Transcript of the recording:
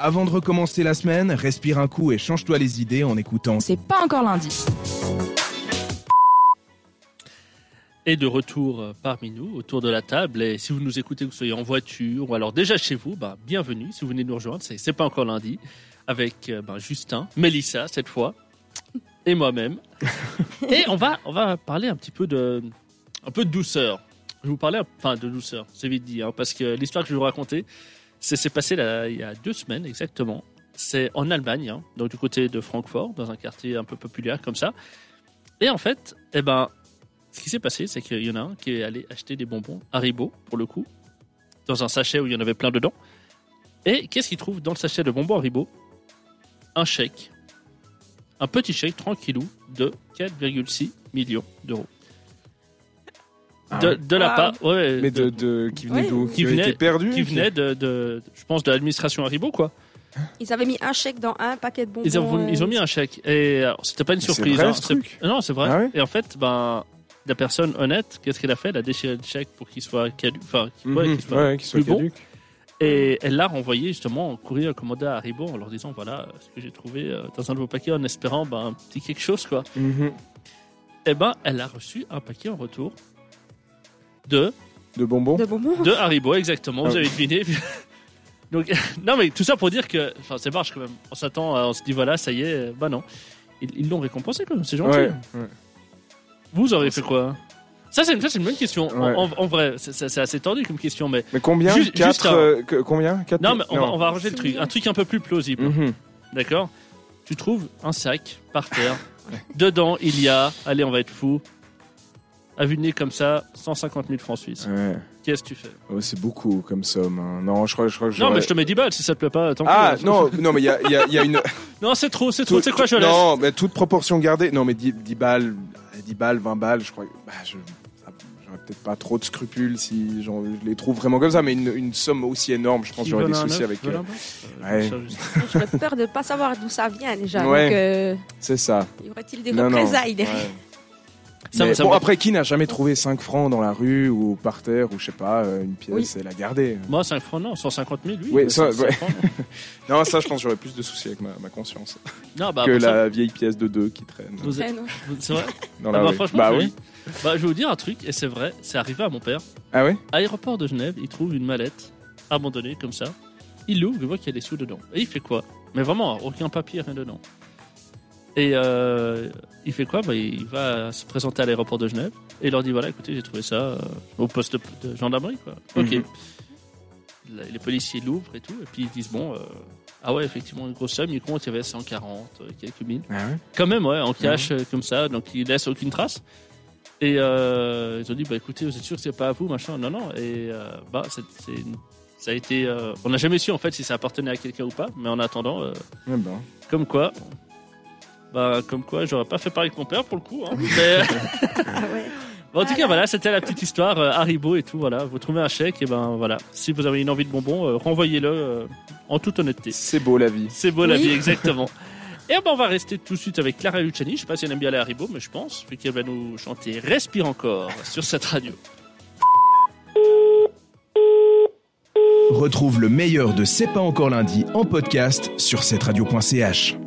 Avant de recommencer la semaine, respire un coup et change-toi les idées en écoutant. C'est pas encore lundi. Et de retour euh, parmi nous, autour de la table. Et si vous nous écoutez, que vous soyez en voiture ou alors déjà chez vous, bah, bienvenue. Si vous venez nous rejoindre, c'est c'est pas encore lundi. Avec euh, bah, Justin, Mélissa cette fois, et moi-même. et on va, on va parler un petit peu de, un peu de douceur. Je vais vous parler, enfin de douceur, c'est vite dit, hein, parce que l'histoire que je vais vous raconter, c'est s'est passé il y a deux semaines exactement. C'est en Allemagne, hein, donc du côté de Francfort, dans un quartier un peu populaire comme ça. Et en fait, eh ben, ce qui s'est passé, c'est qu'il y en a un qui est allé acheter des bonbons Haribo, pour le coup, dans un sachet où il y en avait plein dedans. Et qu'est-ce qu'il trouve dans le sachet de bonbons Haribo? Un chèque. Un petit chèque tranquillou de 4,6 millions d'euros. Ah De, ouais. de la Ah. part, ouais, Mais de- de, de- qui venait Ouais. d'où Qui venait- perdu qui venait de, de- je pense, de l'administration Haribo, quoi. Ils avaient mis un chèque dans un paquet de bonbons. Ils ont, euh, ils ont mis un chèque. Et c'était pas une surprise. vrai, hein. ce C'est- truc Non, c'est vrai. Ah ouais et en fait, ben, la personne honnête, qu'est-ce qu'elle a fait? Elle a déchiré le chèque pour qu'il soit caduc. Enfin, qu'il- ouais, Mhm. soit- Ouais, soit plus bon. Et elle l'a renvoyé justement en courrier commandé à Haribo en leur disant voilà ce que j'ai trouvé euh, dans un de vos paquets en espérant ben, un petit quelque chose quoi. Mhm. Et ben elle a reçu un paquet en retour de, De bonbons De bonbons. de Haribo exactement, Ah vous oui. avez deviné. Donc non mais tout ça pour dire que enfin c'est marche quand même. On s'attend, à- on se dit voilà ça y est, euh, bah non. Ils l'ont récompensé quand même, c'est gentil. Ouais, ouais. Vous auriez fait quoi ça c'est, une, ça, c'est une bonne question. En- Ouais. En, en vrai, c'est, assez tordu comme question, mais Mais combien Juste- Quatre, juste un- euh, que- Combien? Quatre non, mais on, va, on va arranger le truc. Un truc un peu plus plausible. Mhm. D'accord? Tu trouves un sac par terre. Dedans, il y a, allez, on va être fou, à vue de nez comme ça, 150 000 francs suisses. Ouais. Qu'est-ce que tu fais? Oh, c'est beaucoup comme somme. hein. Non, je crois, je crois que Non, mais je te mets 10 balles si ça te plaît pas. tant. Ah, non, non, mais il y a, il y a- il y a une. Non, c'est trop, c'est trop. C'est quoi, je laisse Non, mais toute proportion gardée. Non, mais 10, 10 balles, 10 balles, 20 balles, je crois. Bah, je. peut-être pas trop de scrupules si je les trouve vraiment comme ça, mais une, une somme aussi énorme, je pense que j'aurais des soucis avec. euh, bœuf ouais. J'aurais peur de ne pas savoir d'où ça vient déjà. Ouais. Euh, C'est ça. y aurait-il des Non, non. représailles? Derrière Ouais. Ça, Mais ça bon, me- après, qui n'a jamais trouvé 5 francs dans la rue ou par terre ou je sais pas, euh, une pièce Oui. et la garder Moi, 5 francs, non. 150 000, oui. Oui, mais ça, 5 ouais. francs, non. Non, ça, je pense que j'aurais plus de soucis avec ma, ma conscience Non, bah, que ça, la vieille pièce de 2 qui traîne vous êtes- Ouais, non. vous- C'est vrai dans Ah la bah, rue. franchement, bah je- oui. Bah, je vais vous dire un truc, et c'est vrai, c'est arrivé à mon père. Ah ouais? Aéroport de Genève, il trouve une mallette abandonnée comme ça. Il l'ouvre, il voit qu'il y a des sous dedans. Et il fait quoi? Mais vraiment, aucun papier, rien dedans. Et euh, il fait quoi? Bah, Il va se présenter à l'aéroport de Genève et il leur dit voilà, écoutez, j'ai trouvé ça euh, au poste de gendarmerie. Quoi. Ok. Mhm. La- Les policiers l'ouvrent et tout, et puis ils disent bon, euh, ah ouais, effectivement, une grosse somme. Il compte, il y avait 140, euh, quelques mille. Ah ouais Quand même, ouais, en cash, euh, comme ça, donc il laisse aucune trace. Et ils ont dit, bah écoutez, vous êtes sûr que c'est pas à vous, machin? Non, non. Et bah, c'est, ça a été. euh, on n'a jamais su en fait si ça appartenait à quelqu'un ou pas, mais en attendant, euh, Eh ben. comme quoi. Bah, comme quoi, j'aurais pas fait pareil avec mon père pour le coup. Hein, mais, Ah ouais. Bon, en tout cas, voilà, c'était la petite histoire. euh, Haribo et tout, voilà. Vous trouvez un chèque, et ben voilà. Si vous avez une envie de bonbons, euh, renvoyez-le euh, en toute honnêteté. C'est beau la vie. C'est beau la vie, exactement. Et ben, on va rester tout de suite avec Clara Luciani. Je sais pas si elle aime bien les Haribo, mais je pense, vu qu'elle va nous chanter Respire encore sur cette radio. Retrouve le meilleur de C'est pas encore lundi en podcast sur cette radio.ch.